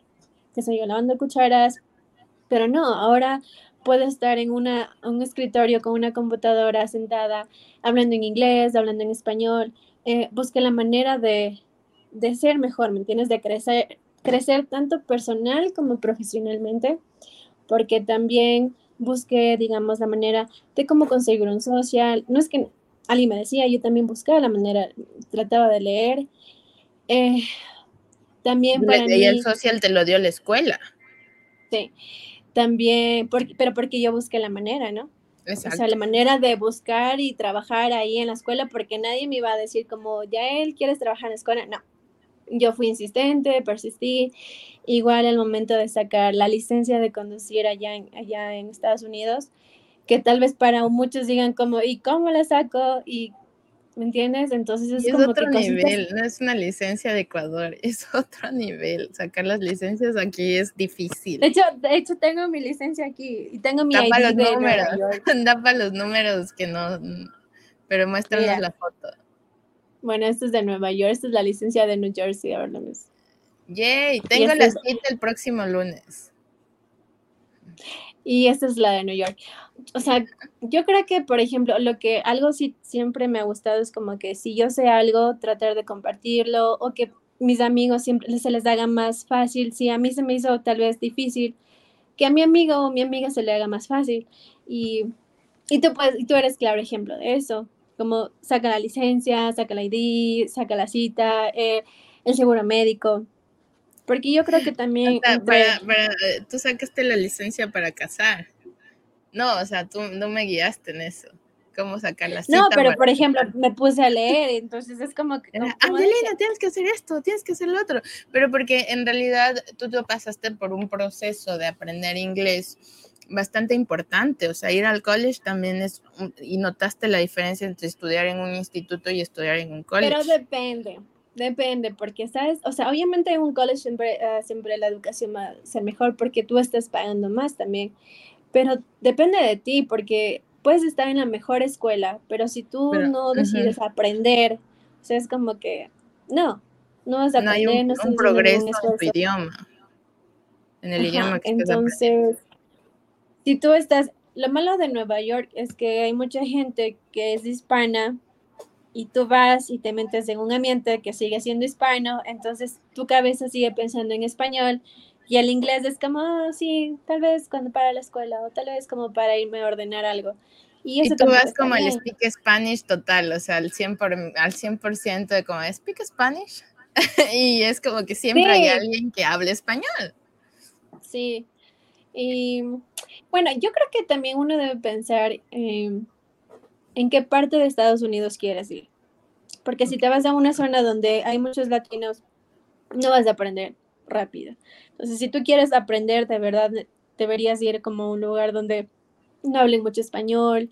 que sé yo, lavando cucharas, pero no, ahora puedo estar en una, un escritorio con una computadora sentada, hablando en inglés, hablando en español, eh, busqué la manera de, de ser mejor, ¿me entiendes? De crecer, crecer tanto personal como profesionalmente, porque también busqué, digamos, la manera de cómo conseguir un social. No es que alguien me decía, yo también buscaba la manera, trataba de leer. Eh, también para y el social te lo dio la escuela. Sí, también, pero porque yo busqué la manera, ¿no? O sea, la manera de buscar y trabajar ahí en la escuela, porque nadie me iba a decir como, ya él quieres trabajar en la escuela. No, yo fui insistente, persistí. Igual el momento de sacar la licencia de conducir allá allá en Estados Unidos, que tal vez para muchos digan como, ¿y cómo la saco? Y ¿Me entiendes? Entonces es, como otro nivel, no es una licencia de Ecuador, es otro nivel. Sacar las licencias aquí es difícil. De hecho, de hecho tengo mi licencia aquí y tengo mi ID los de números, da para los números que no, pero muéstranos la foto. Bueno, esto es de Nueva York, esta es la licencia de New Jersey, ahora mismo. Yay, tengo la cita el próximo lunes. Y esta es la de New York o sea, yo creo que, por ejemplo, lo que algo sí siempre me ha gustado es como que si yo sé algo, tratar de compartirlo o que mis amigos siempre se les haga más fácil. Si a mí se me hizo tal vez difícil, que a mi amigo o mi amiga se le haga más fácil. Y, y tú, tú eres claro ejemplo de eso. Como saca la licencia, saca la ID, saca la cita, eh, el seguro médico. Porque yo creo que también... tú sacaste la licencia para casar. No, o sea, tú no me guiaste en eso. ¿Cómo sacar la cita? No, pero por ejemplo, me puse a leer, entonces es como que... Angelina, tienes que hacer esto, tienes que hacer lo otro. Pero porque en realidad tú te pasaste por un proceso de aprender inglés bastante importante. O sea, ir al college también es... Y notaste la diferencia entre estudiar en un instituto y estudiar en un college. Pero depende. Depende, porque sabes, o sea, obviamente en un college siempre, uh, siempre la educación va a ser mejor porque tú estás pagando más también pero depende de ti, porque puedes estar en la mejor escuela, pero si tú no decides aprender, o sea, es como que, no, no vas a aprender, no, hay un, un progreso en tu idioma, en el idioma que Entonces, si tú estás, lo malo de Nueva York es que hay mucha gente que es hispana y tú vas y te metes en un ambiente que sigue siendo hispano, entonces tu cabeza sigue pensando en español y el inglés es como, ah, sí, tal vez cuando para la escuela o tal vez como para irme a ordenar algo. Y, eso tú vas como el speak Spanish total, o sea, al 100%, al 100 de como, ¿speak Spanish? y es como que siempre hay alguien que hable español. Sí. Y bueno, yo creo que también uno debe pensar en qué parte de Estados Unidos quieres ir. porque si te vas a una zona donde hay muchos latinos, no vas a aprender rápido. Entonces, si tú quieres aprender de verdad, deberías ir como a un lugar donde no hablen mucho español.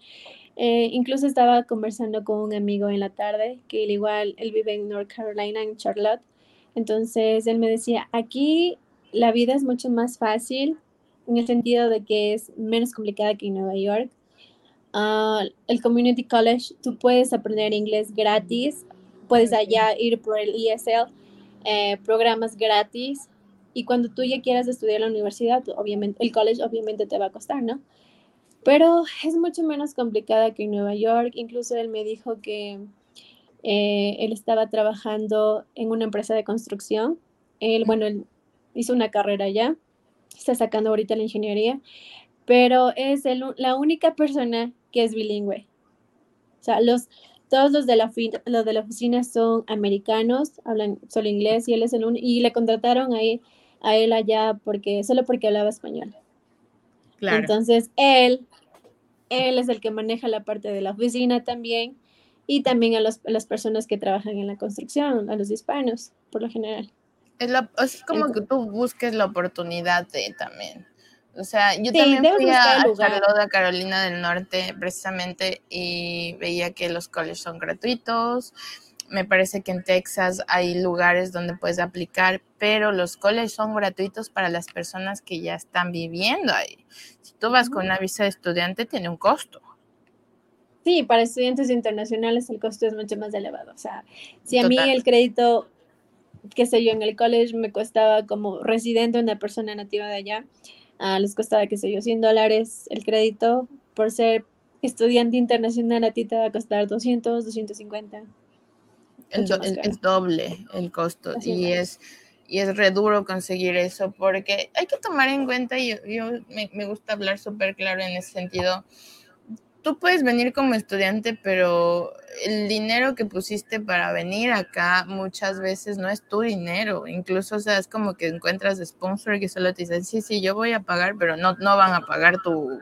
Eh, incluso estaba conversando con un amigo en la tarde, que él igual, él vive en North Carolina, en Charlotte. Entonces, él me decía, aquí la vida es mucho más fácil en el sentido de que es menos complicada que en Nueva York. Ah, el Community College, tú puedes aprender inglés gratis, puedes allá ir por el ESL, eh, programas gratis, y cuando tú ya quieras estudiar en la universidad, obviamente, el college obviamente te va a costar, ¿no? Pero es mucho menos complicada que en Nueva York. Incluso él me dijo que eh, él estaba trabajando en una empresa de construcción. Él, bueno, él hizo una carrera allá, está sacando ahorita la ingeniería, pero es la única persona que es bilingüe. O sea, los, todos los de, la, los de la oficina son americanos, hablan solo inglés y él es el único, y le contrataron ahí a él allá porque, solo porque hablaba español. Claro. Entonces, él, él es el que maneja la parte de la oficina también y también a, las personas que trabajan en la construcción, a los hispanos, por lo general. Es, como que tú busques la oportunidad de también. O sea, yo también fui a, a Carolina del Norte, precisamente, y veía que los colegios son gratuitos, me parece que en Texas hay lugares donde puedes aplicar, pero los colegios son gratuitos para las personas que ya están viviendo ahí. Si tú vas con una visa de estudiante, tiene un costo. Sí, para estudiantes internacionales el costo es mucho más elevado. O sea, si a mí el crédito, qué sé yo, en el college me costaba como residente, una persona nativa de allá, uh, les costaba, qué sé yo, 100 dólares el crédito. Por ser estudiante internacional a ti te va a costar 200, 250 el, doble el costo. Y es. y es re duro conseguir eso porque hay que tomar en cuenta, y yo, me, me, gusta hablar súper claro en ese sentido, tú puedes venir como estudiante, pero el dinero que pusiste para venir acá muchas veces no es tu dinero, incluso o sea, es como que encuentras sponsor que solo te dicen, sí, sí, yo voy a pagar, pero no, no van a pagar tu,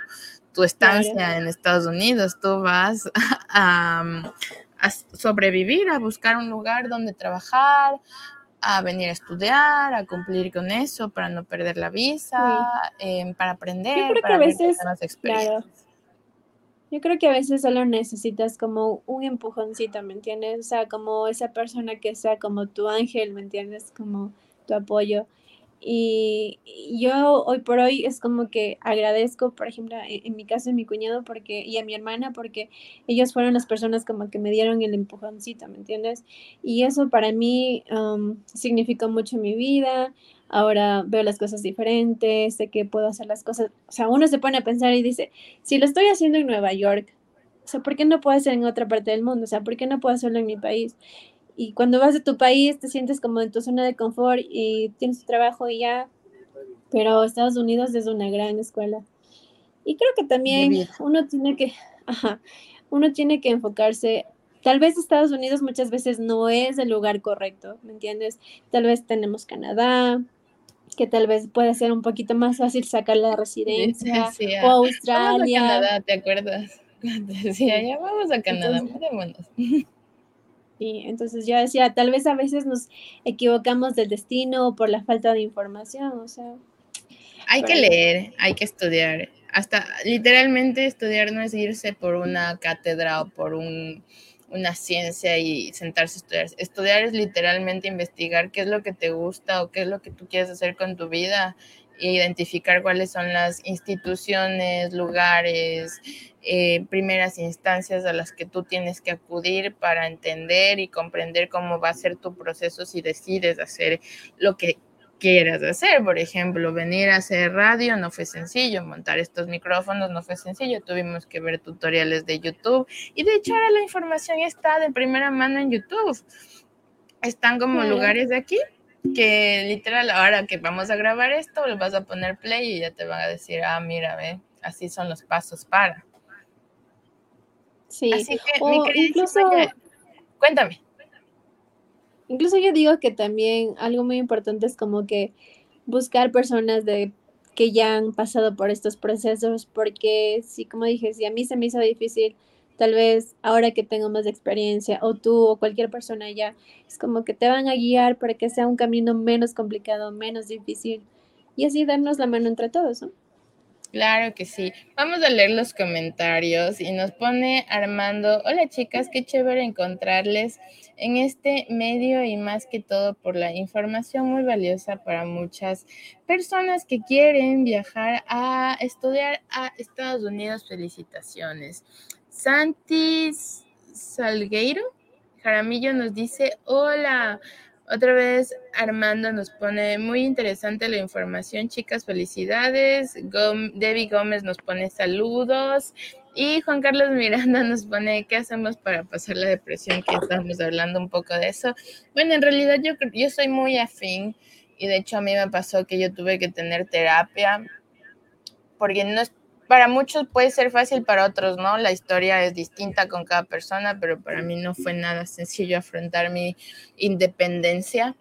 tu estancia en Estados Unidos, tú vas a a sobrevivir, a buscar un lugar donde trabajar, a venir a estudiar, a cumplir con eso para no perder la visa, em, para aprender, para que a veces, Yo creo que a veces solo necesitas como un empujoncito, ¿me entiendes? O sea, como esa persona que sea como tu ángel, ¿me entiendes? Como tu apoyo. Y yo hoy por hoy es como que agradezco, por ejemplo, e, en, mi caso a mi cuñado porque, y a mi hermana porque ellos fueron las personas como que me dieron el empujoncito, ¿me entiendes? Y eso para mí um, significó mucho en mi vida. Ahora veo las cosas diferentes, sé que puedo hacer las cosas. O sea, uno se pone a pensar y dice, si lo estoy haciendo en Nueva York, o sea, ¿por qué no puedo hacer en otra parte del mundo? O sea, ¿por qué no puedo hacerlo en mi país? y cuando vas de tu país te sientes como en tu zona de confort y tienes tu trabajo y ya, pero Estados Unidos es una gran escuela. Y creo que también uno tiene que, ajá, uno tiene que enfocarse, tal vez Estados Unidos muchas veces no es el lugar correcto, ¿me entiendes? Tal vez tenemos Canadá, que tal vez puede ser un poquito más fácil sacar la residencia, o Australia. Vamos a Canadá, ¿te acuerdas? Decía, ya vamos a Canadá, Y entonces yo decía, tal vez a veces nos equivocamos del destino por la falta de información, o sea. Hay que leer, hay que estudiar. Hasta literalmente estudiar no es irse por una cátedra o por un, una ciencia y sentarse a estudiar. Estudiar es literalmente investigar qué es lo que te gusta o qué es lo que tú quieres hacer con tu vida e identificar cuáles son las instituciones, lugares, eh, primeras instancias a las que tú tienes que acudir para entender y comprender cómo va a ser tu proceso si decides hacer lo que quieras hacer. Por ejemplo, venir a hacer radio no fue sencillo, montar estos micrófonos no fue sencillo, tuvimos que ver tutoriales de YouTube y de hecho ahora la información está de primera mano en YouTube. Están como lugares de aquí que literal ahora que vamos a grabar esto, le vas a poner play y ya te van a decir, ah, mira, ve, así son los pasos para. Sí, Así que, mi incluso, cuéntame. Incluso yo digo que también algo muy importante es como que buscar personas de que ya han pasado por estos procesos, porque sí, como dije, si a mí se me hizo difícil tal vez ahora que tengo más experiencia, o tú o cualquier persona ya, es como que te van a guiar para que sea un camino menos complicado, menos difícil, y así darnos la mano entre todos, ¿no? Claro que sí. Vamos a leer los comentarios y nos pone Armando, hola chicas, qué chévere encontrarles en este medio y más que todo por la información muy valiosa para muchas personas que quieren viajar a estudiar a Estados Unidos. Felicitaciones. Santi Salgueiro Jaramillo nos dice, hola. Otra vez Armando nos pone muy interesante la información, chicas, felicidades. Debbie Gómez nos pone saludos. Y Juan Carlos Miranda nos pone, ¿qué hacemos para pasar la depresión? Que estamos hablando un poco de eso. Bueno, en realidad yo, yo soy muy afín y de hecho a mí me pasó que yo tuve que tener terapia porque no para muchos puede ser fácil, para otros no. La historia es distinta con cada persona, pero para mí no fue nada sencillo afrontar mi independencia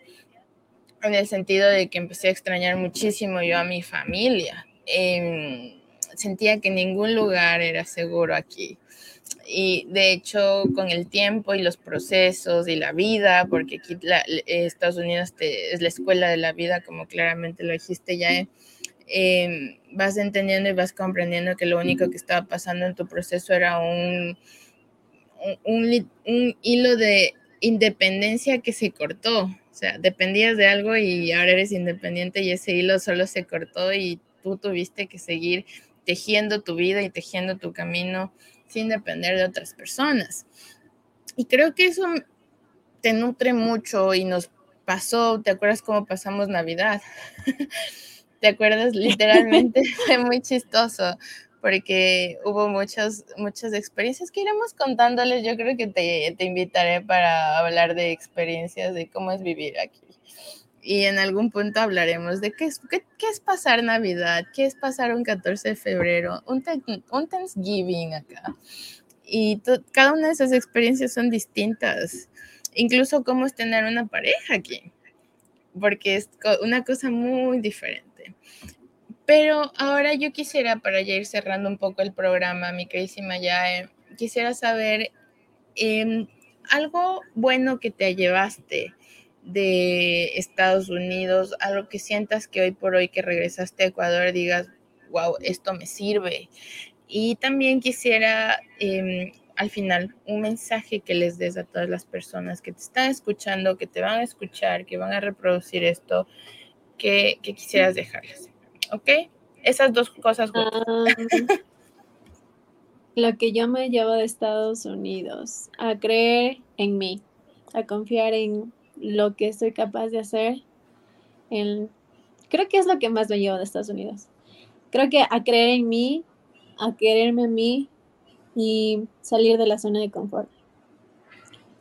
en el sentido de que empecé a extrañar muchísimo yo a mi familia. Em, sentía que ningún lugar era seguro aquí. Y de hecho, con el tiempo y los procesos y la vida, porque aquí Estados Unidos es la escuela de la vida, como claramente lo dijiste ya, Em, vas entendiendo y vas comprendiendo que lo único que estaba pasando en tu proceso era un, un, hilo de independencia que se cortó. O sea, dependías de algo y ahora eres independiente y ese hilo solo se cortó y tú tuviste que seguir tejiendo tu vida y tejiendo tu camino sin depender de otras personas. Y creo que eso te nutre mucho y nos pasó, ¿te acuerdas cómo pasamos Navidad? ¿Te acuerdas? Literalmente fue muy chistoso porque hubo muchas, muchas experiencias que iremos contándoles. Yo creo que te, te invitaré para hablar de experiencias, de cómo es vivir aquí. Y en algún punto hablaremos de qué es, qué, qué es pasar Navidad, qué es pasar un 14 de febrero, un, un Thanksgiving acá. Y cada una de esas experiencias son distintas. Incluso cómo es tener una pareja aquí, porque es una cosa muy diferente. Pero ahora yo quisiera, para ya ir cerrando un poco el programa, mi queridísima ya, quisiera saber em, algo bueno que te llevaste de Estados Unidos, algo que sientas que hoy por hoy que regresaste a Ecuador digas, wow, esto me sirve. Y también quisiera em, al final un mensaje que les des a todas las personas que te están escuchando, que te van a escuchar, que van a reproducir esto, que, que quisieras dejarles. ¿ok? Esas dos cosas. Ah, lo que yo me llevo de Estados Unidos, a creer en mí, a confiar en lo que soy capaz de hacer. creo que es lo que más me llevo de Estados Unidos. Creo que a creer en mí, a quererme a mí y salir de la zona de confort.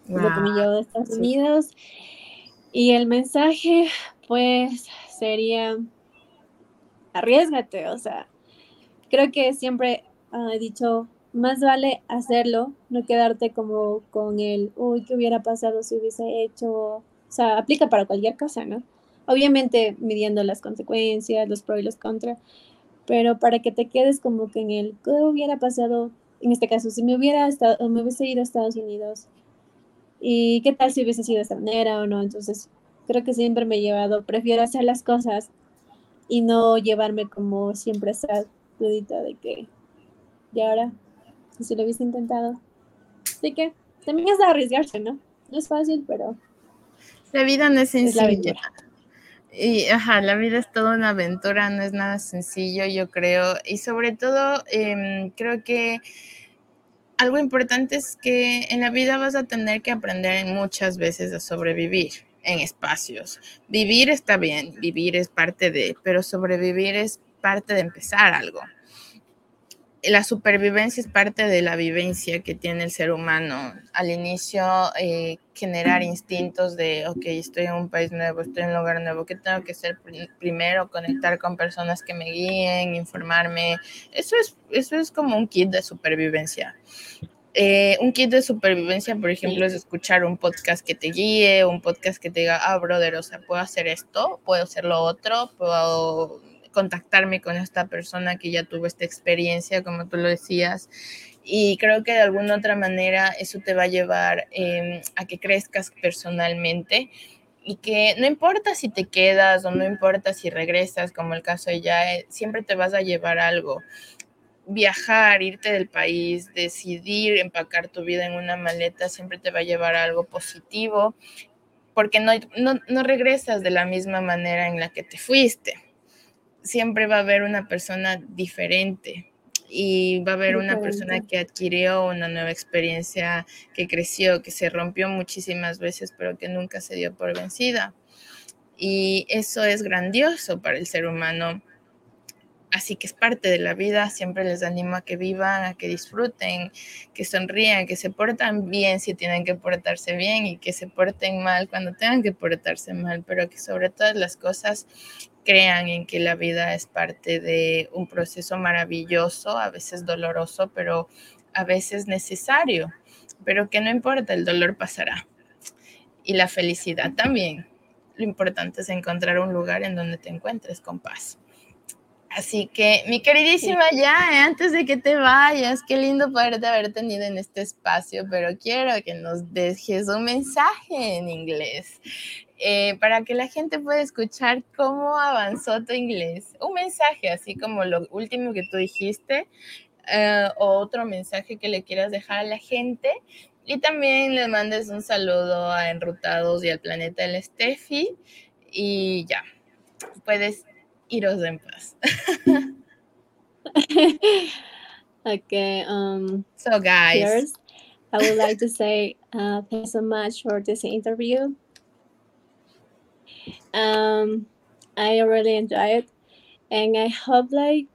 Es lo que me llevo de Estados Unidos. Y el mensaje, pues, sería arriesgate, o sea, creo que siempre he dicho, más vale hacerlo, no quedarte como con el, uy, ¿qué hubiera pasado si hubiese hecho? O sea, aplica para cualquier cosa, ¿no? Obviamente midiendo las consecuencias, los pros y los contras, pero para que te quedes como que en el, ¿qué hubiera pasado? En este caso, si me hubiera estado, me hubiese ido a Estados Unidos, ¿y qué tal si hubiese sido de esta manera o no? Entonces, creo que siempre me he llevado, prefiero hacer las cosas y no llevarme como siempre esa dudita de que y ahora si lo hubiese intentado así que también es de arriesgarse no no es fácil pero la vida no es sencilla. y ajá, la vida es toda una aventura, no es nada sencillo, yo creo. Y sobre todo, em, creo que algo importante es que en la vida vas a tener que aprender muchas veces a sobrevivir en espacios. Vivir está bien, vivir es parte de, pero sobrevivir es parte de empezar algo. La supervivencia es parte de la vivencia que tiene el ser humano. Al inicio, eh, generar instintos de, ok, estoy en un país nuevo, estoy en un lugar nuevo, ¿qué tengo que hacer primero? Conectar con personas que me guíen, informarme. Eso es, eso es como un kit de supervivencia. Eh, un kit de supervivencia, por ejemplo, es escuchar un podcast que te guíe, un podcast que te diga, ah, brother, o sea, puedo hacer esto, puedo hacer lo otro, puedo contactarme con esta persona que ya tuvo esta experiencia, como tú lo decías. Y creo que de alguna otra manera eso te va a llevar em, a que crezcas personalmente y que no importa si te quedas o no importa si regresas, como el caso de ya, siempre te vas a llevar algo. Viajar, irte del país, decidir empacar tu vida en una maleta, siempre te va a llevar algo positivo, porque no, no, no regresas de la misma manera en la que te fuiste. Siempre va a haber una persona diferente, y va a haber una persona que adquirió una nueva experiencia, que creció, que se rompió muchísimas veces, pero que nunca se dio por vencida. Y eso es grandioso para el ser humano. Así que es parte de la vida, siempre les animo a que vivan, a que disfruten, que sonrían, que se portan bien si tienen que portarse bien y que se porten mal cuando tengan que portarse mal, pero que sobre todas las cosas crean en que la vida es parte de un proceso maravilloso, a veces doloroso, pero a veces necesario, pero que no importa, el dolor pasará. Y la felicidad también. Lo importante es encontrar un lugar en donde te encuentres con paz. Así que, mi queridísima, ya, eh, antes de que te vayas, qué lindo poderte haber tenido en este espacio, pero quiero que nos dejes un mensaje en inglés. Eh, para que la gente pueda escuchar cómo avanzó tu inglés. Un mensaje, así como lo último que tú dijiste, eh, o otro mensaje que le quieras dejar a la gente. Y también le mandes un saludo a Enrutados y al Planeta del Steffi. Y ya, puedes iros en paz. okay. Um, so, guys, I would like to say uh, thanks so much for this interview. Um, I really enjoy it, and I hope like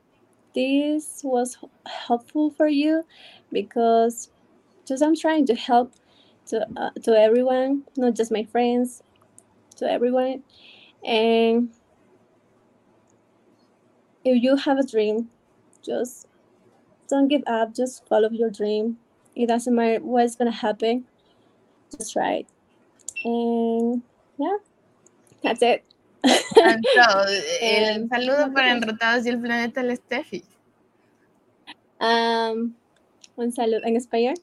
this was helpful for you because just I'm trying to help to uh, to everyone, not just my friends, to everyone, and if you have a dream, just don't give up. Just follow your dream. It doesn't matter what's gonna happen. Just try it. And yeah. That's it. el saludo para Enrotados y el Planeta del Steffi. Um, un saludo en español.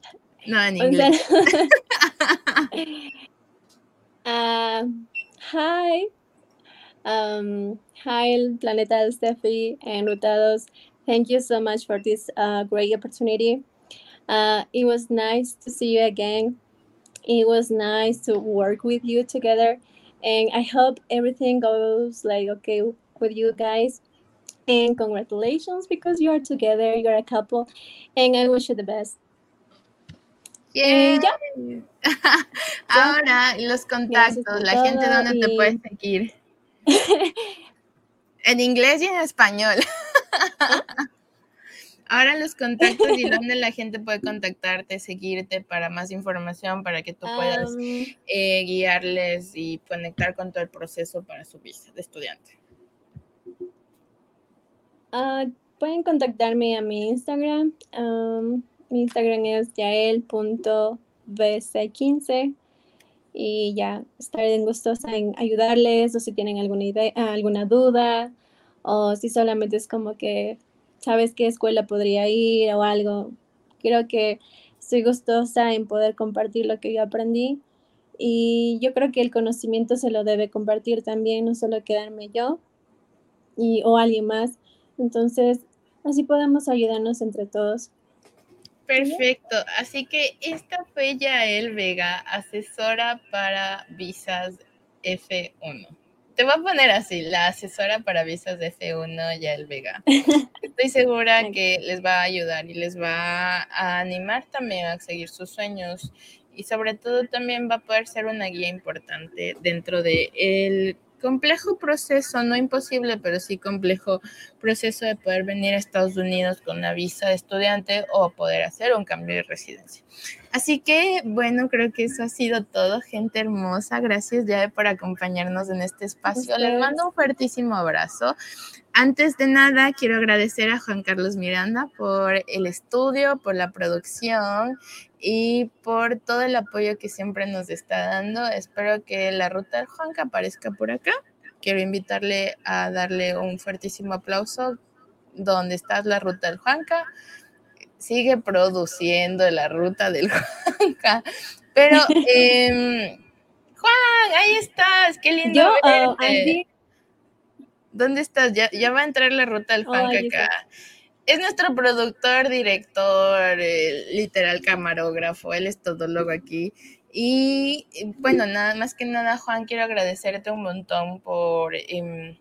No, en inglés. uh, hi. Um, hi, Planeta del Steffi and Rutados. Thank you so much for this uh, great opportunity. Uh, it was nice to see you again. It was nice to work with you together and I hope everything goes like okay with you guys. And congratulations because you are together, you're a couple, and I wish you the best. Yeah. Ahora, los contactos, la gente donde te puede seguir. En inglés y en español. Ahora los contactos y dónde la gente puede contactarte, seguirte para más información, para que tú puedas eh, guiarles y conectar con todo el proceso para su visa de estudiante. Ah, pueden contactarme a mi Instagram. mi Instagram es yael.bc15 y ya estaré gustosa en ayudarles o si tienen alguna idea, alguna duda o si solamente es como que sabes qué escuela podría ir o algo. Creo que estoy gustosa en poder compartir lo que yo aprendí y yo creo que el conocimiento se lo debe compartir también, no solo quedarme yo y, o alguien más. Entonces, así podemos ayudarnos entre todos. Perfecto, así que esta fue Yael Vega, asesora para visas F1 te voy a poner así, la asesora para visas de F1, Yael Vega. Estoy segura que les va a ayudar y les va a animar también a seguir sus sueños. Y sobre todo también va a poder ser una guía importante dentro de el complejo proceso, no imposible, pero sí complejo proceso de poder venir a Estados Unidos con una visa de estudiante o poder hacer un cambio de residencia. Así que, bueno, creo que eso ha sido todo, gente hermosa. Gracias ya por acompañarnos en este espacio. Les mando un fuertísimo abrazo. Antes de nada, quiero agradecer a Juan Carlos Miranda por el estudio, por la producción y por todo el apoyo que siempre nos está dando. Espero que la ruta del Juanca aparezca por acá. Quiero invitarle a darle un fuertísimo aplauso. ¿Dónde está la ruta del Juanca? sigue produciendo la ruta del Juanca. Pero, em, Juan, ahí estás, qué lindo oh, verte. ¿Dónde estás? Ya, ya, va a entrar la ruta del Juanca acá. Es nuestro productor, director, literal camarógrafo, él es todólogo aquí. Y bueno, nada más que nada, Juan, quiero agradecerte un montón por em,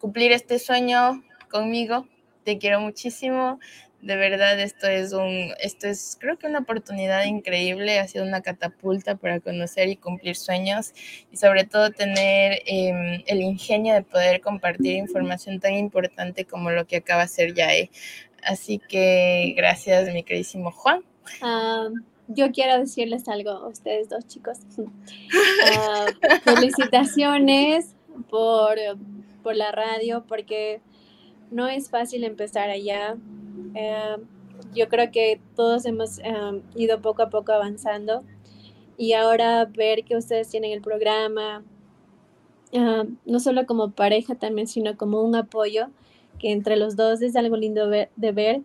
cumplir este sueño conmigo. Te quiero muchísimo. De verdad, esto es un, esto es, creo que una oportunidad increíble, ha sido una catapulta para conocer y cumplir sueños y sobre todo tener em, el ingenio de poder compartir información tan importante como lo que acaba de hacer Yae. Así que gracias, mi queridísimo Juan. Ah, yo quiero decirles algo a ustedes dos chicos. Ah, felicitaciones por, por la radio, porque no es fácil empezar allá. Eh, yo creo que todos hemos eh, ido poco a poco avanzando y ahora ver que ustedes tienen el programa, eh, no solo como pareja también, sino como un apoyo, que entre los dos es algo lindo de ver.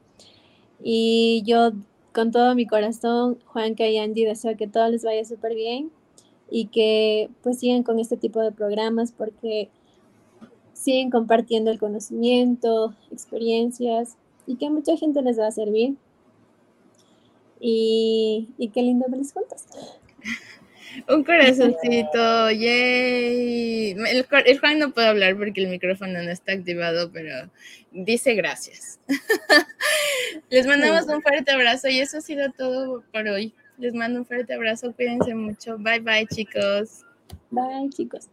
Y yo con todo mi corazón, Juanca y Andy, deseo que todo les vaya súper bien y que pues sigan con este tipo de programas porque siguen compartiendo el conocimiento, experiencias y que a mucha gente les va a servir. Y, y qué lindo verles juntos. Un corazoncito, yay. El, el, Juan no puede hablar porque el micrófono no está activado, pero dice gracias. Les mandamos un fuerte abrazo y eso ha sido todo por hoy. Les mando un fuerte abrazo, cuídense mucho. Bye bye chicos. Bye chicos.